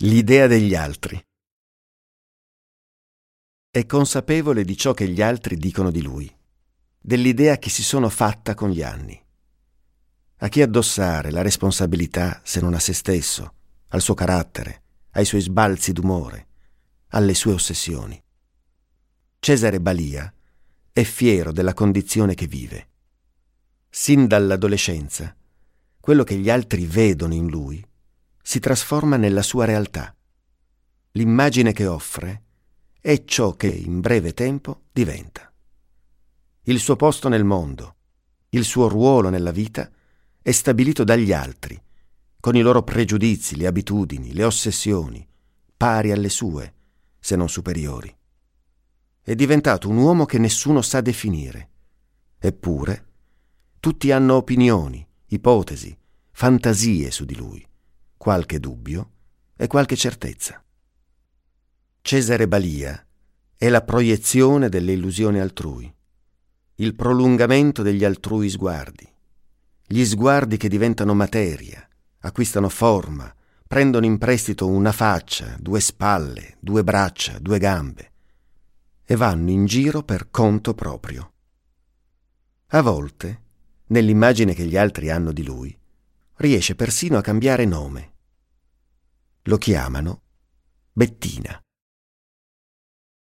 L'idea degli altri. È consapevole di ciò che gli altri dicono di lui, dell'idea che si sono fatta con gli anni. A chi addossare la responsabilità se non a se stesso, al suo carattere, ai suoi sbalzi d'umore, alle sue ossessioni? Cesare Balia è fiero della condizione che vive. Sin dall'adolescenza, quello che gli altri vedono in lui si trasforma nella sua realtà. L'immagine che offre è ciò che in breve tempo diventa. Il suo posto nel mondo, il suo ruolo nella vita è stabilito dagli altri, con i loro pregiudizi, le abitudini, le ossessioni, pari alle sue, se non superiori. È diventato un uomo che nessuno sa definire. Eppure, tutti hanno opinioni, ipotesi, fantasie su di lui qualche dubbio e qualche certezza. Cesare Balia è la proiezione delle illusioni altrui, il prolungamento degli altrui sguardi, gli sguardi che diventano materia, acquistano forma, prendono in prestito una faccia, due spalle, due braccia, due gambe e vanno in giro per conto proprio. A volte, nell'immagine che gli altri hanno di lui, riesce persino a cambiare nome. Lo chiamano Bettina.